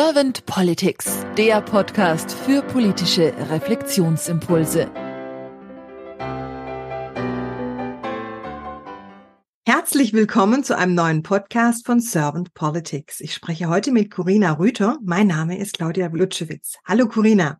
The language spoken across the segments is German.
Servant Politics, der Podcast für politische Reflexionsimpulse. Herzlich willkommen zu einem neuen Podcast von Servant Politics. Ich spreche heute mit Corinna Rüther. Mein Name ist Claudia Blutschewitz. Hallo Corinna.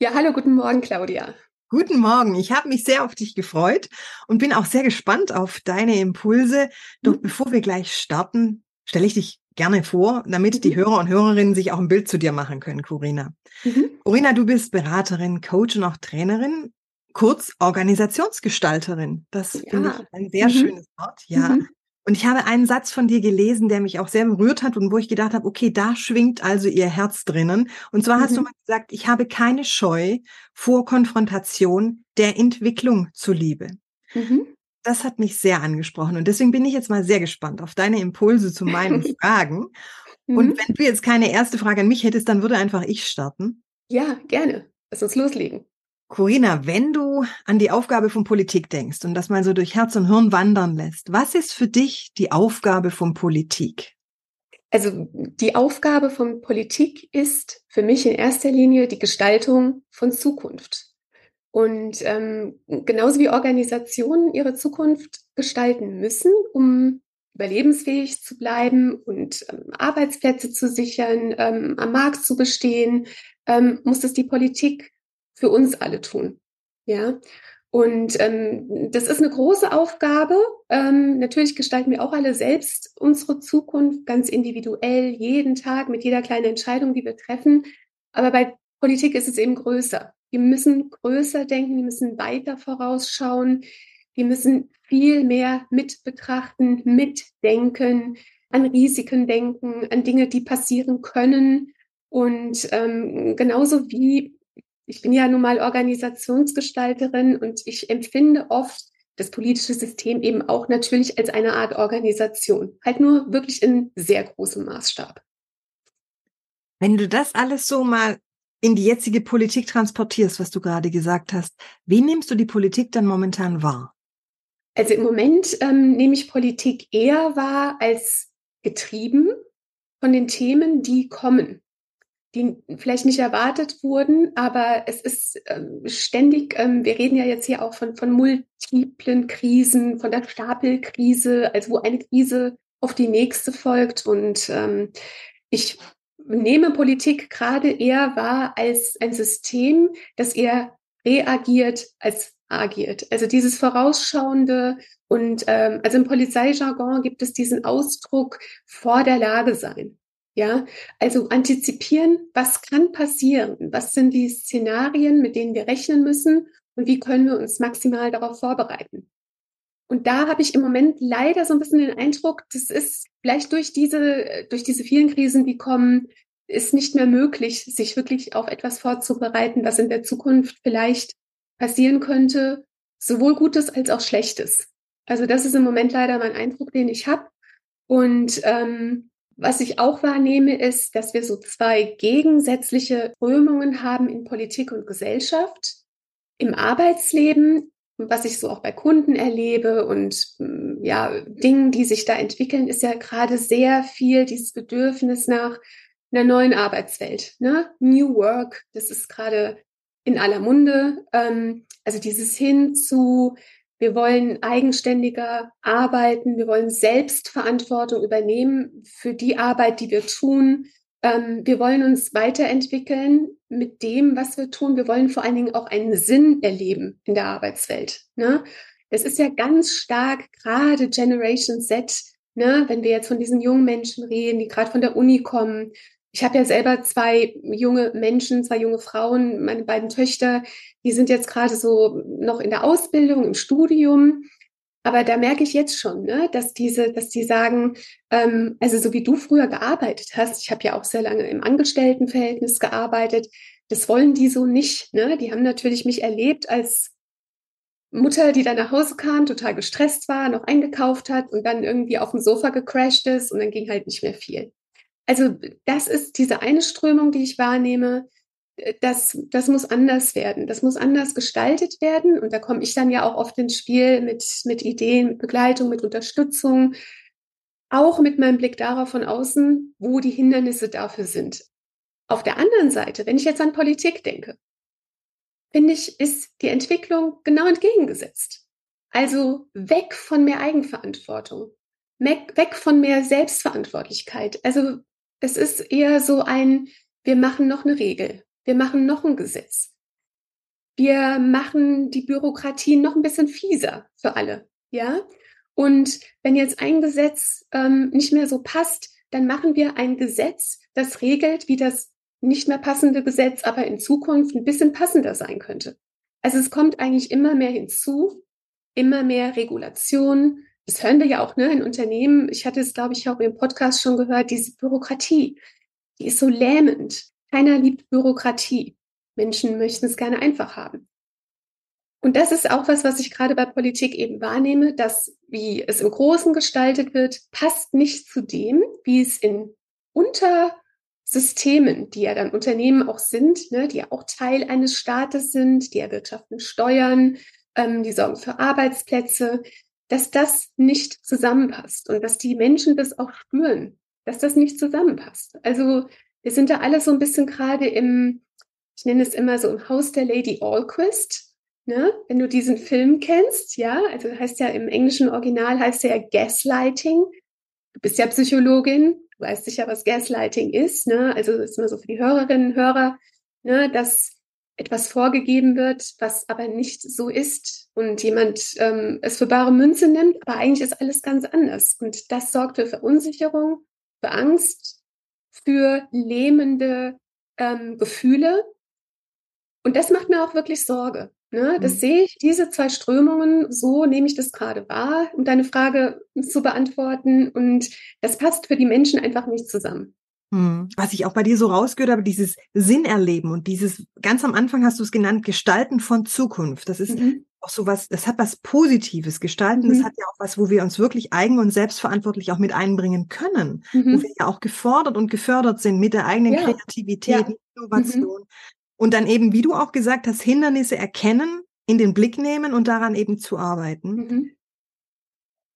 Ja, hallo, guten Morgen, Claudia. Guten Morgen. Ich habe mich sehr auf dich gefreut und bin auch sehr gespannt auf deine Impulse. Doch mhm. bevor wir gleich starten, stelle ich dich gerne vor, damit mhm. die Hörer und Hörerinnen sich auch ein Bild zu dir machen können, Corinna. Mhm. Corinna, du bist Beraterin, Coach und auch Trainerin, kurz Organisationsgestalterin. Das ja. finde ich ein sehr mhm. schönes Wort, ja. Mhm. Und ich habe einen Satz von dir gelesen, der mich auch sehr berührt hat und wo ich gedacht habe, okay, da schwingt also ihr Herz drinnen. Und zwar hast du mhm. mal gesagt, ich habe keine Scheu vor Konfrontation der Entwicklung zuliebe. Mhm das hat mich sehr angesprochen und deswegen bin ich jetzt mal sehr gespannt auf deine Impulse zu meinen Fragen. Und mhm. wenn du jetzt keine erste Frage an mich hättest, dann würde einfach ich starten. Ja, gerne. Lass uns loslegen. Corinna, wenn du an die Aufgabe von Politik denkst und das mal so durch Herz und Hirn wandern lässt, was ist für dich die Aufgabe von Politik? Also die Aufgabe von Politik ist für mich in erster Linie die Gestaltung von Zukunft. Und ähm, genauso wie Organisationen ihre Zukunft gestalten müssen, um überlebensfähig zu bleiben und ähm, Arbeitsplätze zu sichern, ähm, am Markt zu bestehen, ähm, muss es die Politik für uns alle tun. Ja. Und ähm, das ist eine große Aufgabe. Ähm, natürlich gestalten wir auch alle selbst unsere Zukunft ganz individuell, jeden Tag mit jeder kleinen Entscheidung, die wir treffen. Aber bei Politik ist es eben größer. Wir müssen größer denken, wir müssen weiter vorausschauen, wir müssen viel mehr mit betrachten, mitdenken, an Risiken denken, an Dinge, die passieren können. Und ähm, genauso wie, ich bin ja nun mal Organisationsgestalterin und ich empfinde oft das politische System eben auch natürlich als eine Art Organisation, halt nur wirklich in sehr großem Maßstab. Wenn du das alles so mal in die jetzige Politik transportierst, was du gerade gesagt hast, wie nimmst du die Politik dann momentan wahr? Also im Moment ähm, nehme ich Politik eher wahr als getrieben von den Themen, die kommen, die vielleicht nicht erwartet wurden, aber es ist ähm, ständig, ähm, wir reden ja jetzt hier auch von, von multiplen Krisen, von der Stapelkrise, also wo eine Krise auf die nächste folgt. Und ähm, ich nehme Politik gerade eher wahr als ein System, das eher reagiert als agiert. Also dieses Vorausschauende und ähm, also im Polizeijargon gibt es diesen Ausdruck vor der Lage sein. Ja, also antizipieren, was kann passieren? Was sind die Szenarien, mit denen wir rechnen müssen? Und wie können wir uns maximal darauf vorbereiten? Und da habe ich im Moment leider so ein bisschen den Eindruck, das ist vielleicht durch diese, durch diese vielen Krisen, die kommen, ist nicht mehr möglich, sich wirklich auf etwas vorzubereiten, was in der Zukunft vielleicht passieren könnte, sowohl Gutes als auch Schlechtes. Also das ist im Moment leider mein Eindruck, den ich habe. Und ähm, was ich auch wahrnehme, ist, dass wir so zwei gegensätzliche Strömungen haben in Politik und Gesellschaft. Im Arbeitsleben was ich so auch bei Kunden erlebe und mm, ja, Dingen, die sich da entwickeln, ist ja gerade sehr viel dieses Bedürfnis nach einer neuen Arbeitswelt. Ne? New Work, das ist gerade in aller Munde. Ähm, also dieses hin zu, wir wollen eigenständiger arbeiten, wir wollen Selbstverantwortung übernehmen für die Arbeit, die wir tun. Ähm, wir wollen uns weiterentwickeln mit dem, was wir tun. Wir wollen vor allen Dingen auch einen Sinn erleben in der Arbeitswelt. Ne? Das ist ja ganz stark gerade Generation Z, ne? wenn wir jetzt von diesen jungen Menschen reden, die gerade von der Uni kommen. Ich habe ja selber zwei junge Menschen, zwei junge Frauen, meine beiden Töchter, die sind jetzt gerade so noch in der Ausbildung, im Studium. Aber da merke ich jetzt schon, ne, dass diese, dass die sagen, ähm, also so wie du früher gearbeitet hast, ich habe ja auch sehr lange im Angestelltenverhältnis gearbeitet, das wollen die so nicht. Ne? Die haben natürlich mich erlebt als Mutter, die dann nach Hause kam, total gestresst war, noch eingekauft hat und dann irgendwie auf dem Sofa gecrashed ist und dann ging halt nicht mehr viel. Also das ist diese eine Strömung, die ich wahrnehme das, das muss anders werden. Das muss anders gestaltet werden. Und da komme ich dann ja auch oft ins Spiel mit, mit Ideen, mit Begleitung, mit Unterstützung. Auch mit meinem Blick darauf von außen, wo die Hindernisse dafür sind. Auf der anderen Seite, wenn ich jetzt an Politik denke, finde ich, ist die Entwicklung genau entgegengesetzt. Also weg von mehr Eigenverantwortung, weg von mehr Selbstverantwortlichkeit. Also es ist eher so ein, wir machen noch eine Regel, wir machen noch ein Gesetz. Wir machen die Bürokratie noch ein bisschen fieser für alle, ja. Und wenn jetzt ein Gesetz ähm, nicht mehr so passt, dann machen wir ein Gesetz, das regelt, wie das nicht mehr passende Gesetz aber in Zukunft ein bisschen passender sein könnte. Also es kommt eigentlich immer mehr hinzu, immer mehr Regulation. Das hören wir ja auch ne, in Unternehmen. Ich hatte es, glaube ich, auch im Podcast schon gehört, diese Bürokratie, die ist so lähmend. Keiner liebt Bürokratie. Menschen möchten es gerne einfach haben. Und das ist auch was, was ich gerade bei Politik eben wahrnehme, dass wie es im Großen gestaltet wird, passt nicht zu dem, wie es in Untersystemen, die ja dann Unternehmen auch sind, ne, die ja auch Teil eines Staates sind, die erwirtschaften Steuern, ähm, die sorgen für Arbeitsplätze, dass das nicht zusammenpasst und dass die Menschen das auch spüren, dass das nicht zusammenpasst. Also wir sind da alle so ein bisschen gerade im, ich nenne es immer so im Haus der Lady Allquist. Ne? Wenn du diesen Film kennst, ja, also heißt ja im englischen Original heißt ja Gaslighting. Du bist ja Psychologin, du weißt sicher, was Gaslighting ist, ne? Also das ist immer so für die Hörerinnen und Hörer, ne, dass etwas vorgegeben wird, was aber nicht so ist und jemand ähm, es für bare Münze nimmt, aber eigentlich ist alles ganz anders. Und das sorgt für Verunsicherung, für Angst, für lähmende ähm, Gefühle. Und das macht mir auch wirklich Sorge. Ne? Das mhm. sehe ich, diese zwei Strömungen, so nehme ich das gerade wahr, um deine Frage zu beantworten. Und das passt für die Menschen einfach nicht zusammen. Hm. Was ich auch bei dir so rausgehört habe, dieses Sinn erleben und dieses, ganz am Anfang hast du es genannt, Gestalten von Zukunft. Das ist mhm. Auch so was, das hat was Positives. Gestalten, mhm. das hat ja auch was, wo wir uns wirklich eigen und selbstverantwortlich auch mit einbringen können. Mhm. Wo wir ja auch gefordert und gefördert sind mit der eigenen ja. Kreativität, ja. Innovation. Mhm. Und dann eben, wie du auch gesagt hast, Hindernisse erkennen, in den Blick nehmen und daran eben zu arbeiten. Mhm.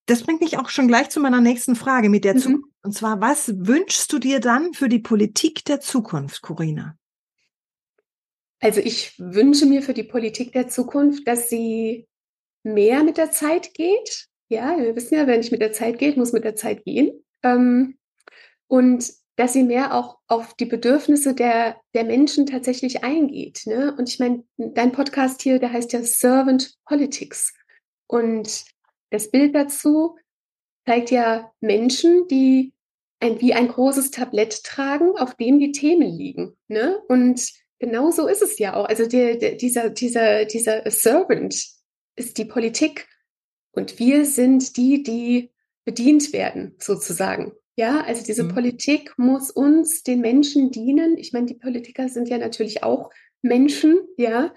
Das bringt mich auch schon gleich zu meiner nächsten Frage mit der mhm. Zukunft. Und zwar, was wünschst du dir dann für die Politik der Zukunft, Corinna? Also ich wünsche mir für die Politik der Zukunft, dass sie mehr mit der Zeit geht. Ja, wir wissen ja, wenn nicht mit der Zeit geht, muss mit der Zeit gehen. Ähm, und dass sie mehr auch auf die Bedürfnisse der, der Menschen tatsächlich eingeht. Ne? Und ich meine, dein Podcast hier, der heißt ja Servant Politics. Und das Bild dazu zeigt ja Menschen, die ein, wie ein großes Tablett tragen, auf dem die Themen liegen. Ne? Und genau so ist es ja auch. Also der, der, dieser, dieser, dieser Servant ist die Politik und wir sind die, die bedient werden, sozusagen. Ja, also diese mhm. Politik muss uns, den Menschen dienen. Ich meine, die Politiker sind ja natürlich auch Menschen, ja.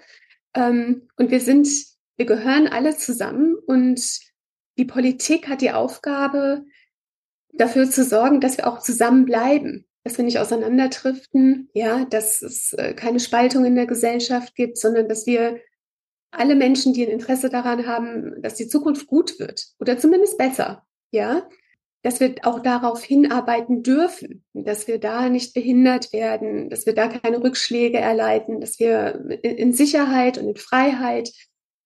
Ähm, und wir sind, wir gehören alle zusammen und die Politik hat die Aufgabe, dafür zu sorgen, dass wir auch zusammenbleiben, dass wir nicht auseinanderdriften, ja, dass es äh, keine Spaltung in der Gesellschaft gibt, sondern dass wir alle Menschen, die ein Interesse daran haben, dass die Zukunft gut wird oder zumindest besser, ja, dass wir auch darauf hinarbeiten dürfen, dass wir da nicht behindert werden, dass wir da keine Rückschläge erleiden, dass wir in Sicherheit und in Freiheit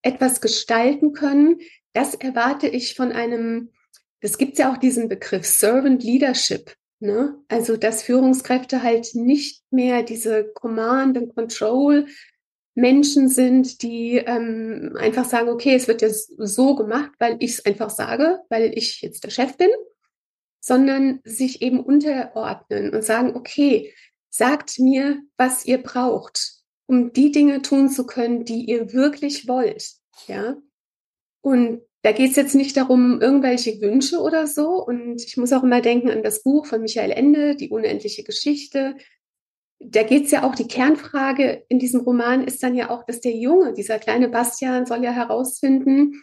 etwas gestalten können, das erwarte ich von einem, es gibt ja auch diesen Begriff Servant Leadership. Ne? Also, dass Führungskräfte halt nicht mehr diese Command and Control Menschen sind, die ähm, einfach sagen, okay, es wird jetzt so gemacht, weil ich es einfach sage, weil ich jetzt der Chef bin, sondern sich eben unterordnen und sagen, okay, sagt mir, was ihr braucht, um die Dinge tun zu können, die ihr wirklich wollt. Ja. Und da geht es jetzt nicht darum, irgendwelche Wünsche oder so. Und ich muss auch immer denken an das Buch von Michael Ende, Die unendliche Geschichte. Da geht es ja auch, die Kernfrage in diesem Roman ist dann ja auch, dass der Junge, dieser kleine Bastian, soll ja herausfinden,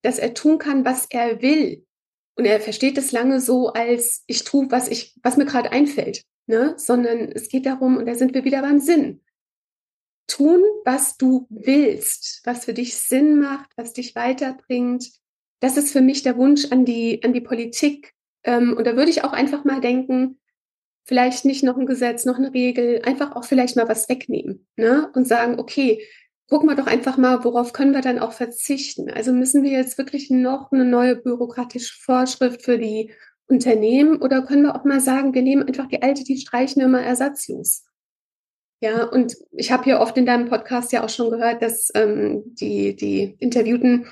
dass er tun kann, was er will. Und er versteht es lange so, als ich tue, was ich, was mir gerade einfällt. Ne? Sondern es geht darum, und da sind wir wieder beim Sinn tun, was du willst, was für dich Sinn macht, was dich weiterbringt. Das ist für mich der Wunsch an die, an die Politik. Ähm, und da würde ich auch einfach mal denken, vielleicht nicht noch ein Gesetz, noch eine Regel, einfach auch vielleicht mal was wegnehmen ne? und sagen, okay, gucken wir doch einfach mal, worauf können wir dann auch verzichten. Also müssen wir jetzt wirklich noch eine neue bürokratische Vorschrift für die Unternehmen oder können wir auch mal sagen, wir nehmen einfach die alte, die streichen immer ersatzlos. Ja, und ich habe hier oft in deinem Podcast ja auch schon gehört, dass ähm, die, die Interviewten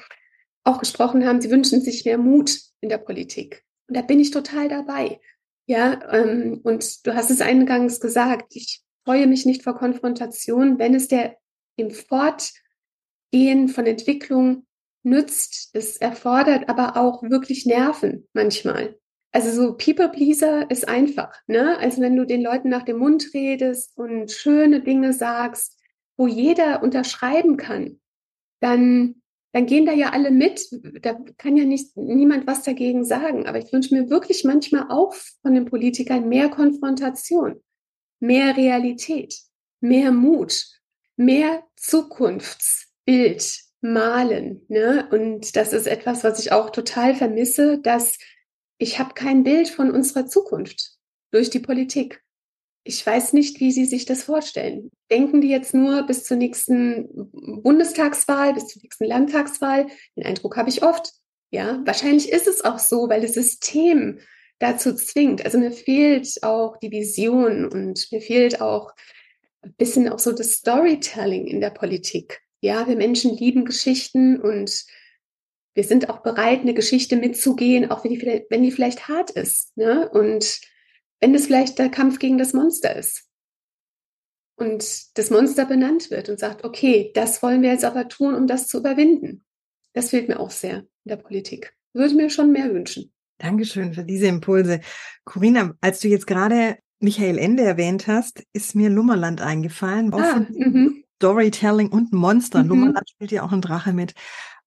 auch gesprochen haben, sie wünschen sich mehr Mut in der Politik. Und da bin ich total dabei. Ja, ähm, und du hast es eingangs gesagt, ich freue mich nicht vor Konfrontation, wenn es der im Fortgehen von Entwicklung nützt. Es erfordert aber auch wirklich Nerven manchmal. Also so People Pleaser ist einfach, ne? Also wenn du den Leuten nach dem Mund redest und schöne Dinge sagst, wo jeder unterschreiben kann, dann dann gehen da ja alle mit. Da kann ja nicht niemand was dagegen sagen. Aber ich wünsche mir wirklich manchmal auch von den Politikern mehr Konfrontation, mehr Realität, mehr Mut, mehr Zukunftsbild malen. Ne? Und das ist etwas, was ich auch total vermisse, dass ich habe kein Bild von unserer Zukunft durch die Politik. Ich weiß nicht, wie Sie sich das vorstellen. Denken die jetzt nur bis zur nächsten Bundestagswahl, bis zur nächsten Landtagswahl? Den Eindruck habe ich oft. Ja, wahrscheinlich ist es auch so, weil das System dazu zwingt. Also mir fehlt auch die Vision und mir fehlt auch ein bisschen auch so das Storytelling in der Politik. Ja, wir Menschen lieben Geschichten und wir sind auch bereit, eine Geschichte mitzugehen, auch wenn die, wenn die vielleicht hart ist. Ne? Und wenn es vielleicht der Kampf gegen das Monster ist und das Monster benannt wird und sagt, okay, das wollen wir jetzt aber tun, um das zu überwinden. Das fehlt mir auch sehr in der Politik. Würde mir schon mehr wünschen. Dankeschön für diese Impulse. Corinna, als du jetzt gerade Michael Ende erwähnt hast, ist mir Lummerland eingefallen. Ah, mhm. Storytelling und Monster. Mhm. Lummerland spielt ja auch ein Drache mit.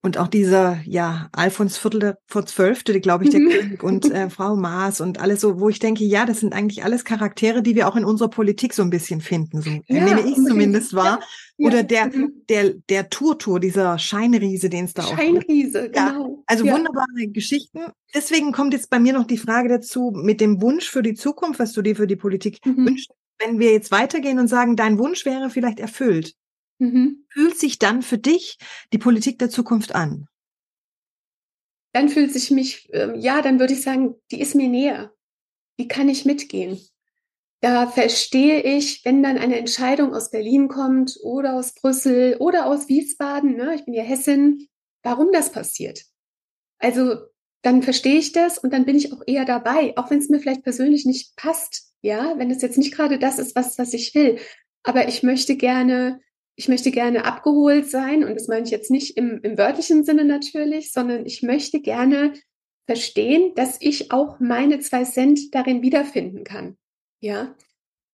Und auch dieser, ja, Alfons Viertel vor Zwölfte, glaube ich, der mhm. König und äh, Frau Maas und alles so, wo ich denke, ja, das sind eigentlich alles Charaktere, die wir auch in unserer Politik so ein bisschen finden. So ja, nehme ich zumindest wahr. Ja, Oder der, mhm. der, der Turtur, dieser Scheinriese, den es da auch Scheinriese, ja, genau. Also ja. wunderbare Geschichten. Deswegen kommt jetzt bei mir noch die Frage dazu, mit dem Wunsch für die Zukunft, was du dir für die Politik mhm. wünschst. Wenn wir jetzt weitergehen und sagen, dein Wunsch wäre vielleicht erfüllt, Mhm. Fühlt sich dann für dich die Politik der Zukunft an? Dann fühlt sich mich, äh, ja, dann würde ich sagen, die ist mir näher. Die kann ich mitgehen. Da verstehe ich, wenn dann eine Entscheidung aus Berlin kommt oder aus Brüssel oder aus Wiesbaden, ne, ich bin ja Hessin, warum das passiert. Also dann verstehe ich das und dann bin ich auch eher dabei, auch wenn es mir vielleicht persönlich nicht passt, ja, wenn es jetzt nicht gerade das ist, was, was ich will. Aber ich möchte gerne ich möchte gerne abgeholt sein und das meine ich jetzt nicht im, im wörtlichen Sinne natürlich, sondern ich möchte gerne verstehen, dass ich auch meine zwei Cent darin wiederfinden kann. Ja.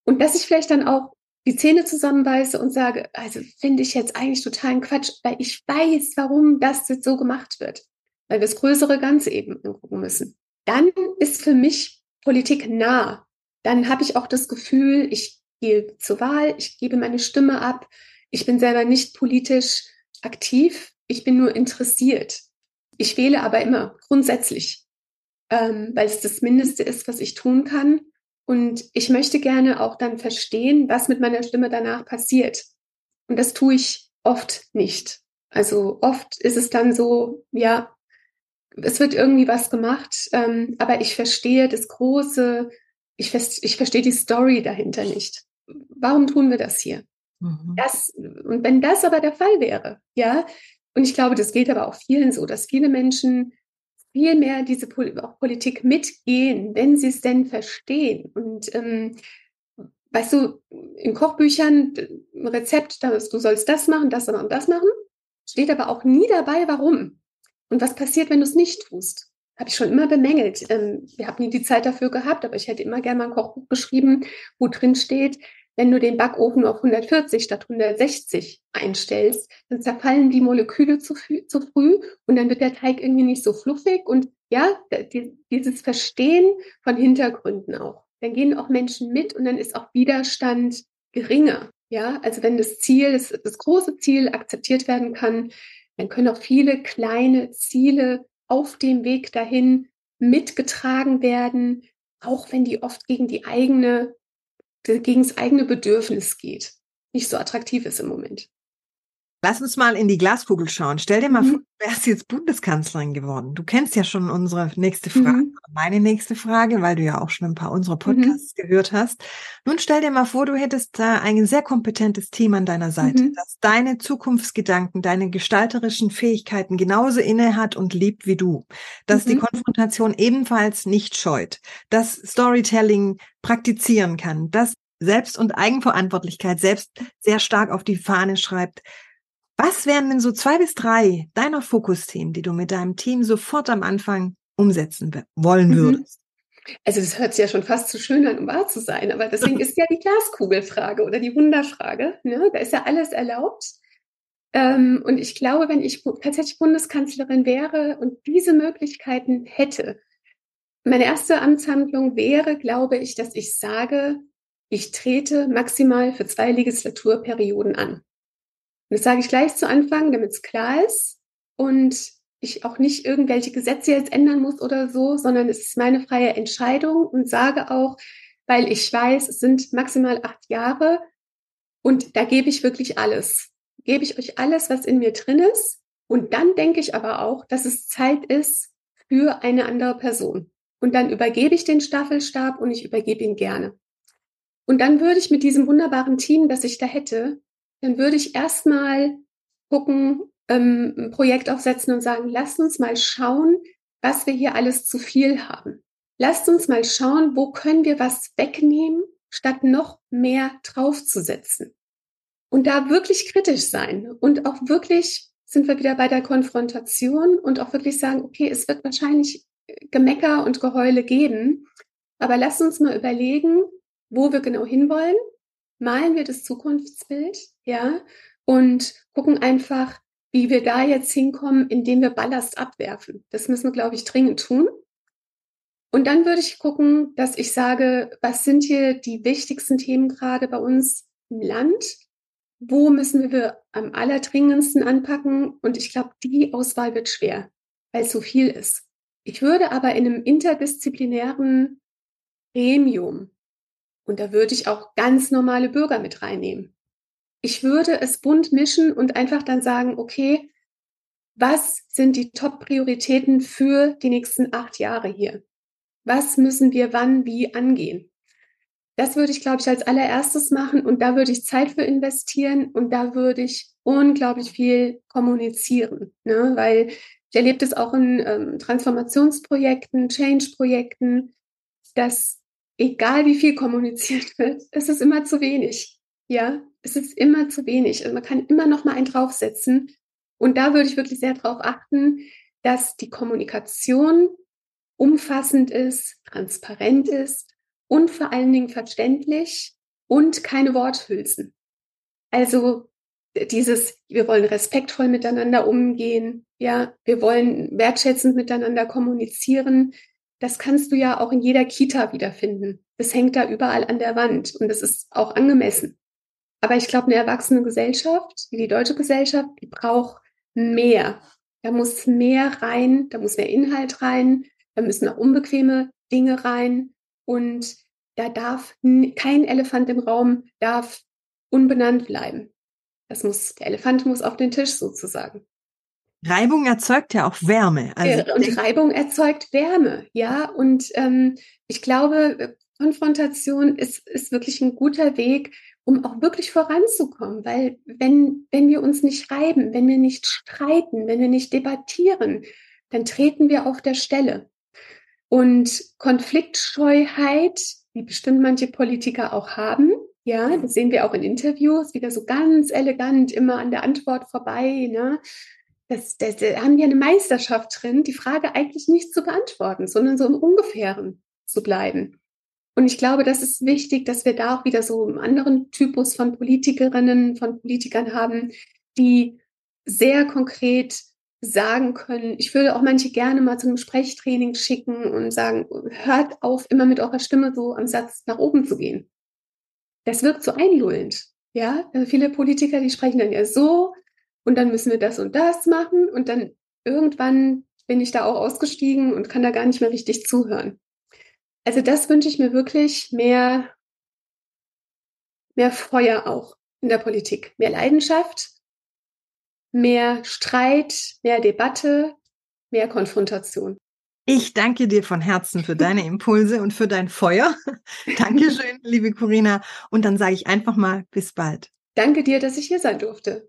Und dass ich vielleicht dann auch die Zähne zusammenbeiße und sage, also finde ich jetzt eigentlich totalen Quatsch, weil ich weiß, warum das jetzt so gemacht wird. Weil wir das größere Ganze eben angucken müssen. Dann ist für mich Politik nah. Dann habe ich auch das Gefühl, ich gehe zur Wahl, ich gebe meine Stimme ab, ich bin selber nicht politisch aktiv, ich bin nur interessiert. Ich wähle aber immer grundsätzlich, ähm, weil es das Mindeste ist, was ich tun kann. Und ich möchte gerne auch dann verstehen, was mit meiner Stimme danach passiert. Und das tue ich oft nicht. Also oft ist es dann so, ja, es wird irgendwie was gemacht, ähm, aber ich verstehe das große, ich, ich verstehe die Story dahinter nicht. Warum tun wir das hier? Mhm. Das, und wenn das aber der Fall wäre, ja, und ich glaube, das geht aber auch vielen so, dass viele Menschen viel mehr diese Pol auch Politik mitgehen, wenn sie es denn verstehen. Und ähm, weißt du, in Kochbüchern ein Rezept, das, du sollst das machen, das und das machen, steht aber auch nie dabei, warum. Und was passiert, wenn du es nicht tust? Habe ich schon immer bemängelt. Ähm, wir haben nie die Zeit dafür gehabt, aber ich hätte immer gerne mal ein Kochbuch geschrieben, wo drin steht, wenn du den Backofen auf 140 statt 160 einstellst, dann zerfallen die Moleküle zu, zu früh und dann wird der Teig irgendwie nicht so fluffig und ja, die, dieses Verstehen von Hintergründen auch. Dann gehen auch Menschen mit und dann ist auch Widerstand geringer. Ja, also wenn das Ziel, das, das große Ziel akzeptiert werden kann, dann können auch viele kleine Ziele auf dem Weg dahin mitgetragen werden, auch wenn die oft gegen die eigene, gegen das eigene Bedürfnis geht, nicht so attraktiv ist im Moment. Lass uns mal in die Glaskugel schauen. Stell dir mal mhm. vor, du wärst jetzt Bundeskanzlerin geworden. Du kennst ja schon unsere nächste Frage, mhm. meine nächste Frage, weil du ja auch schon ein paar unserer mhm. Podcasts mhm. gehört hast. Nun stell dir mal vor, du hättest da ein sehr kompetentes Team an deiner Seite, mhm. das deine Zukunftsgedanken, deine gestalterischen Fähigkeiten genauso inne hat und liebt wie du, dass die mhm. Konfrontation ebenfalls nicht scheut, dass Storytelling praktizieren kann, dass Selbst- und Eigenverantwortlichkeit selbst sehr stark auf die Fahne schreibt, was wären denn so zwei bis drei deiner Fokusthemen, die du mit deinem Team sofort am Anfang umsetzen wollen mhm. würdest? Also das hört sich ja schon fast zu schön an, um wahr zu sein, aber deswegen ist ja die Glaskugelfrage oder die Wunderfrage. Ne? Da ist ja alles erlaubt. Ähm, und ich glaube, wenn ich tatsächlich Bundeskanzlerin wäre und diese Möglichkeiten hätte, meine erste Amtshandlung wäre, glaube ich, dass ich sage, ich trete maximal für zwei Legislaturperioden an. Und das sage ich gleich zu Anfang, damit es klar ist und ich auch nicht irgendwelche Gesetze jetzt ändern muss oder so, sondern es ist meine freie Entscheidung und sage auch, weil ich weiß, es sind maximal acht Jahre und da gebe ich wirklich alles. Gebe ich euch alles, was in mir drin ist. Und dann denke ich aber auch, dass es Zeit ist für eine andere Person. Und dann übergebe ich den Staffelstab und ich übergebe ihn gerne. Und dann würde ich mit diesem wunderbaren Team, das ich da hätte, dann würde ich erstmal gucken, ähm, ein Projekt aufsetzen und sagen, lasst uns mal schauen, was wir hier alles zu viel haben. Lasst uns mal schauen, wo können wir was wegnehmen, statt noch mehr draufzusetzen. Und da wirklich kritisch sein und auch wirklich sind wir wieder bei der Konfrontation und auch wirklich sagen, okay, es wird wahrscheinlich Gemecker und Geheule geben, aber lasst uns mal überlegen, wo wir genau hinwollen malen wir das Zukunftsbild, ja, und gucken einfach, wie wir da jetzt hinkommen, indem wir Ballast abwerfen. Das müssen wir, glaube ich, dringend tun. Und dann würde ich gucken, dass ich sage, was sind hier die wichtigsten Themen gerade bei uns im Land? Wo müssen wir am allerdringendsten anpacken? Und ich glaube, die Auswahl wird schwer, weil es so viel ist. Ich würde aber in einem interdisziplinären Gremium und da würde ich auch ganz normale Bürger mit reinnehmen. Ich würde es bunt mischen und einfach dann sagen, okay, was sind die Top-Prioritäten für die nächsten acht Jahre hier? Was müssen wir wann wie angehen? Das würde ich, glaube ich, als allererstes machen und da würde ich Zeit für investieren und da würde ich unglaublich viel kommunizieren, ne? weil ich erlebe das auch in ähm, Transformationsprojekten, Change-Projekten, dass egal wie viel kommuniziert wird, es ist immer zu wenig. Ja, es ist immer zu wenig. Und man kann immer noch mal einen draufsetzen. Und da würde ich wirklich sehr darauf achten, dass die Kommunikation umfassend ist, transparent ist und vor allen Dingen verständlich und keine Worthülsen. Also dieses, wir wollen respektvoll miteinander umgehen, ja, wir wollen wertschätzend miteinander kommunizieren, das kannst du ja auch in jeder Kita wiederfinden. Das hängt da überall an der Wand und das ist auch angemessen. Aber ich glaube, eine erwachsene Gesellschaft, wie die deutsche Gesellschaft, die braucht mehr. Da muss mehr rein, da muss mehr Inhalt rein, da müssen auch unbequeme Dinge rein und da darf kein Elefant im Raum darf unbenannt bleiben. Das muss, der Elefant muss auf den Tisch sozusagen. Reibung erzeugt ja auch Wärme. Also und Reibung erzeugt Wärme, ja. Und ähm, ich glaube, Konfrontation ist, ist wirklich ein guter Weg, um auch wirklich voranzukommen. Weil wenn, wenn wir uns nicht reiben, wenn wir nicht streiten, wenn wir nicht debattieren, dann treten wir auf der Stelle. Und Konfliktscheuheit, wie bestimmt manche Politiker auch haben, ja, das sehen wir auch in Interviews, wieder so ganz elegant immer an der Antwort vorbei, ne? Das, das, das haben ja eine Meisterschaft drin, die Frage eigentlich nicht zu beantworten, sondern so im Ungefähren zu bleiben. Und ich glaube, das ist wichtig, dass wir da auch wieder so einen anderen Typus von Politikerinnen, von Politikern haben, die sehr konkret sagen können, ich würde auch manche gerne mal zu einem Sprechtraining schicken und sagen, hört auf, immer mit eurer Stimme so am Satz nach oben zu gehen. Das wirkt so einlullend. Ja, also viele Politiker, die sprechen dann ja so, und dann müssen wir das und das machen und dann irgendwann bin ich da auch ausgestiegen und kann da gar nicht mehr richtig zuhören. Also das wünsche ich mir wirklich mehr, mehr Feuer auch in der Politik, mehr Leidenschaft, mehr Streit, mehr Debatte, mehr Konfrontation. Ich danke dir von Herzen für deine Impulse und für dein Feuer. Dankeschön, liebe Corinna. Und dann sage ich einfach mal bis bald. Danke dir, dass ich hier sein durfte.